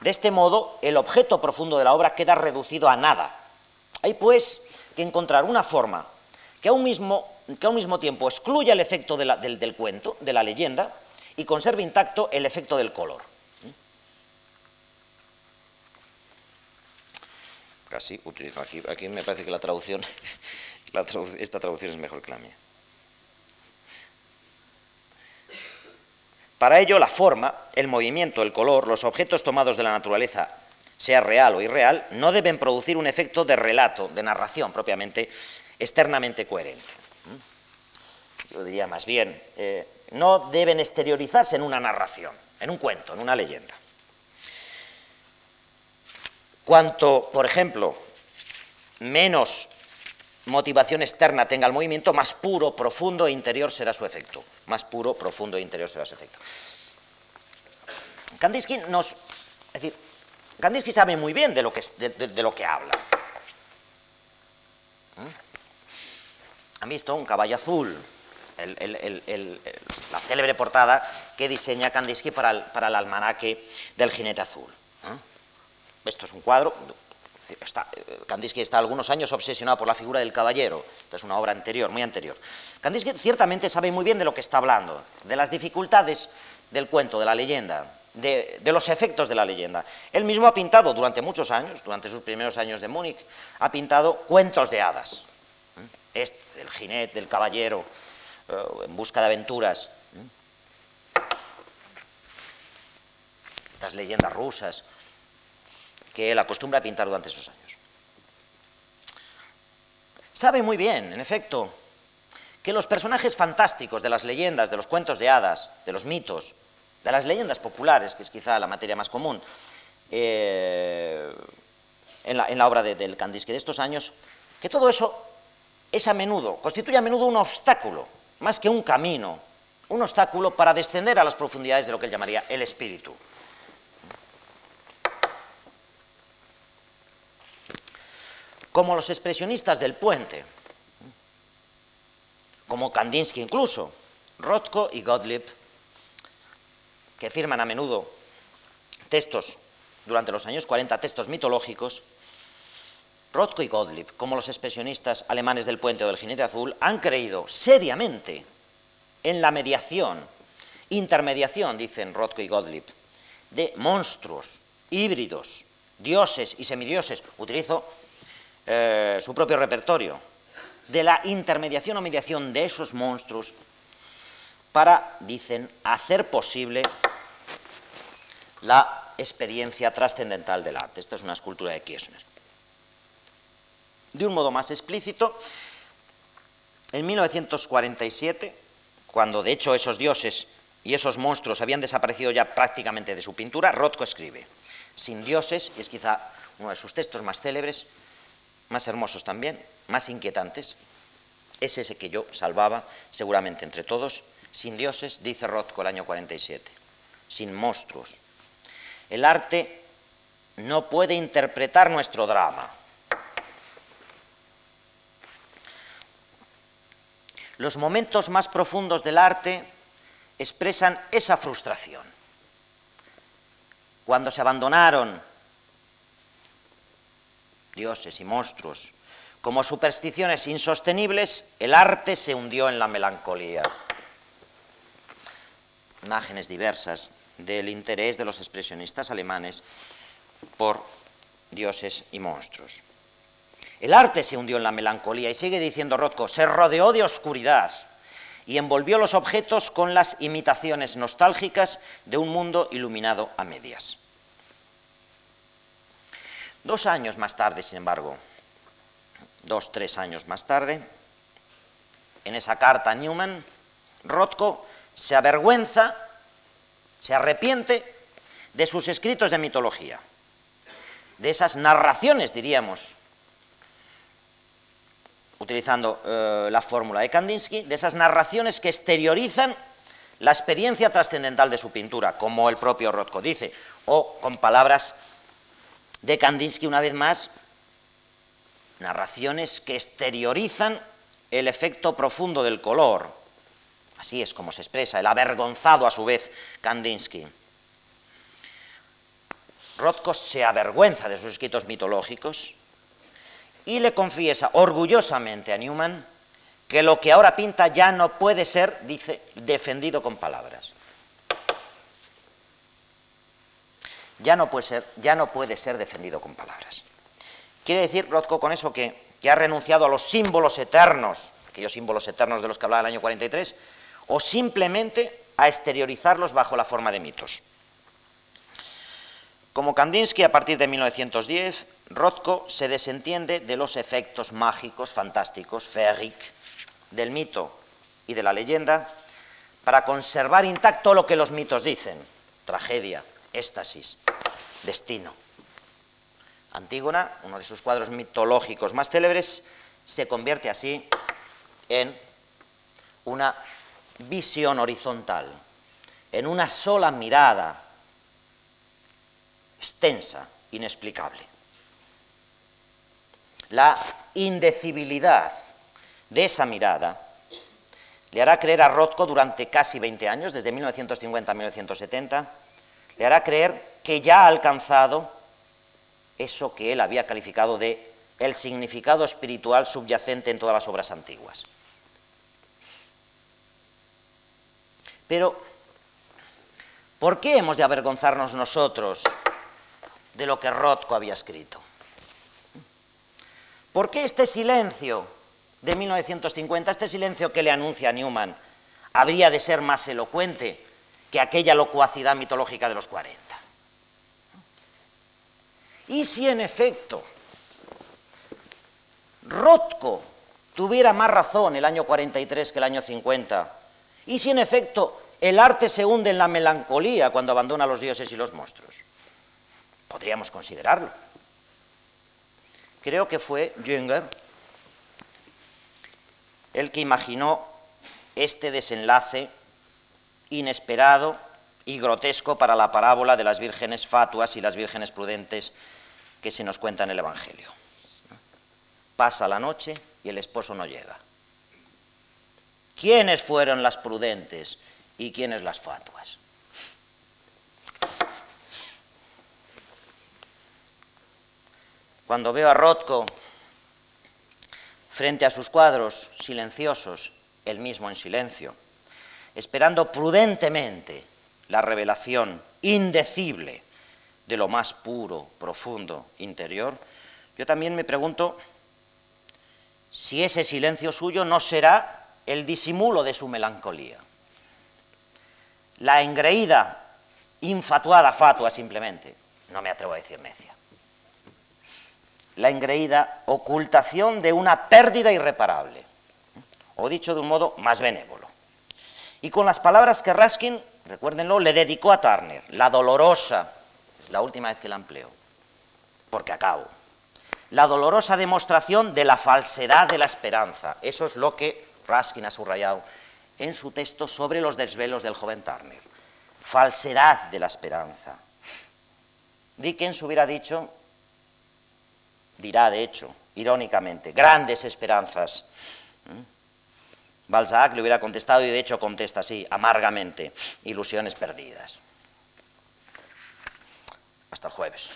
De este modo, el objeto profundo de la obra queda reducido a nada. Hay, pues, que encontrar una forma que a un mismo, que a un mismo tiempo excluya el efecto del, del cuento, de la leyenda, y conserve intacto el efecto del color. Utilizo aquí, aquí me parece que la traducción, esta traducción es mejor que la mía. Para ello, la forma, el movimiento, el color, los objetos tomados de la naturaleza, sea real o irreal, no deben producir un efecto de relato, de narración propiamente, externamente coherente. ¿Mm? Yo diría más bien, eh, no deben exteriorizarse en una narración, en un cuento, en una leyenda. Cuanto, por ejemplo, menos motivación externa tenga el movimiento, más puro, profundo e interior será su efecto. Más puro, profundo e interior será su efecto. Kandinsky nos... Es decir, Kandinsky sabe muy bien de lo que, de, lo que habla. ¿Mm? Han visto un caballo azul, la célebre portada que diseña Kandinsky para para el almanaque del jinete azul. Esto es un cuadro Kandinsky está algunos años obsesionado por la figura del caballero, esta es una obra anterior, muy anterior. Kandinsky ciertamente sabe muy bien de lo que está hablando, de las dificultades del cuento, de la leyenda, de, los efectos de la leyenda. Él mismo ha pintado durante muchos años, durante sus primeros años de Múnich, ha pintado cuentos de hadas. Este, del jinete, del caballero, eh, en busca de aventuras. Estas leyendas rusas que él acostumbra a pintar durante esos años. Sabe muy bien, en efecto, que los personajes fantásticos de las leyendas, de los cuentos de hadas, de los mitos, de las leyendas populares, que es quizá la materia más común eh, en, la, obra de, del Kandinsky de estos años, que todo eso es a menudo, constituye a menudo un obstáculo, más que un camino, un obstáculo para descender a las profundidades de lo que él llamaría el espíritu. Como los expresionistas del puente, como Kandinsky incluso, Rothko y Gottlieb, que firman a menudo textos durante los años 40, textos mitológicos, Rothko y Gottlieb, como los expresionistas alemanes del puente o del jinete azul, han creído seriamente en la mediación, intermediación, dicen Rothko y Gottlieb, de monstruos, híbridos, dioses y semidioses. Utilizo eh, su propio repertorio, de la intermediación o mediación de esos monstruos para, dicen, hacer posible la experiencia trascendental del arte. Esta es una escultura de Kirchner. De un modo más explícito, en 1947, cuando de hecho esos dioses y esos monstruos habían desaparecido ya prácticamente de su pintura, Rothko escribe, sin dioses, y es quizá uno de sus textos más célebres, más hermosos también, más inquietantes, es ese que yo salvaba seguramente entre todos, sin dioses, dice Rothko el año 47, sin monstruos. El arte no puede interpretar nuestro drama. Los momentos más profundos del arte expresan esa frustración. Cuando se abandonaron dioses y monstruos, como supersticiones insostenibles, el arte se hundió en la melancolía. Imágenes diversas del interés de los expresionistas alemanes por dioses y monstruos. El arte se hundió en la melancolía y sigue diciendo Rothko, se rodeó de oscuridad, y envolvió los objetos con las imitaciones nostálgicas de un mundo iluminado a medias. Dos años más tarde, sin embargo, dos, tres años más tarde, en esa carta a Newman, Rothko se avergüenza, se arrepiente de sus escritos de mitología, de esas narraciones, diríamos, utilizando eh, la fórmula de Kandinsky, de esas narraciones que exteriorizan la experiencia trascendental de su pintura, como el propio Rothko dice, o con palabras de Kandinsky una vez más, narraciones que exteriorizan el efecto profundo del color. Así es como se expresa, el avergonzado a su vez Kandinsky. Rothko se avergüenza de sus escritos mitológicos y le confiesa orgullosamente a Newman que lo que ahora pinta ya no puede ser, dice, defendido con palabras. Ya no puede ser, ya no puede ser defendido con palabras. Quiere decir Rothko con eso que, ha renunciado a los símbolos eternos, aquellos símbolos eternos de los que hablaba el año 43, o simplemente a exteriorizarlos bajo la forma de mitos. Como Kandinsky, a partir de 1910, Rothko se desentiende de los efectos mágicos, fantásticos, féeriques, del mito y de la leyenda, para conservar intacto lo que los mitos dicen, tragedia, éxtasis, destino. Antígona, uno de sus cuadros mitológicos más célebres, se convierte así en una visión horizontal, en una sola mirada extensa, inexplicable. La indecibilidad de esa mirada le hará creer a Rothko durante casi 20 años, desde 1950 a 1970, le hará creer que ya ha alcanzado eso que él había calificado de el significado espiritual subyacente en todas las obras antiguas. Pero, ¿por qué hemos de avergonzarnos nosotros de lo que Rothko había escrito. ¿Por qué este silencio de 1950, este silencio que le anuncia Newman, habría de ser más elocuente que aquella locuacidad mitológica de los 40? ¿Y si en efecto Rothko tuviera más razón el año 43 que el año 50? ¿Y si en efecto el arte se hunde en la melancolía cuando abandona a los dioses y los monstruos? Podríamos considerarlo. Creo que fue Jünger el que imaginó este desenlace inesperado y grotesco para la parábola de las vírgenes fatuas y las vírgenes prudentes que se nos cuenta en el Evangelio. Pasa la noche y el esposo no llega. ¿Quiénes fueron las prudentes y quiénes las fatuas? Cuando veo a Rothko frente a sus cuadros silenciosos, él mismo en silencio, esperando prudentemente la revelación indecible de lo más puro, profundo, interior, yo también me pregunto si ese silencio suyo no será el disimulo de su melancolía. La engreída, infatuada fatua simplemente, no me atrevo a decir necia la engreída ocultación de una pérdida irreparable, o dicho de un modo más benévolo. Y con las palabras que Raskin, recuérdenlo, le dedicó a Turner, la dolorosa, es la última vez que la empleo, porque acabo, la dolorosa demostración de la falsedad de la esperanza. Eso es lo que Raskin ha subrayado en su texto sobre los desvelos del joven Turner. Falsedad de la esperanza. Dickens hubiera dicho dirá de hecho, irónicamente, grandes esperanzas. Balzac le hubiera contestado y de hecho contesta así, amargamente, ilusiones perdidas. Hasta el jueves.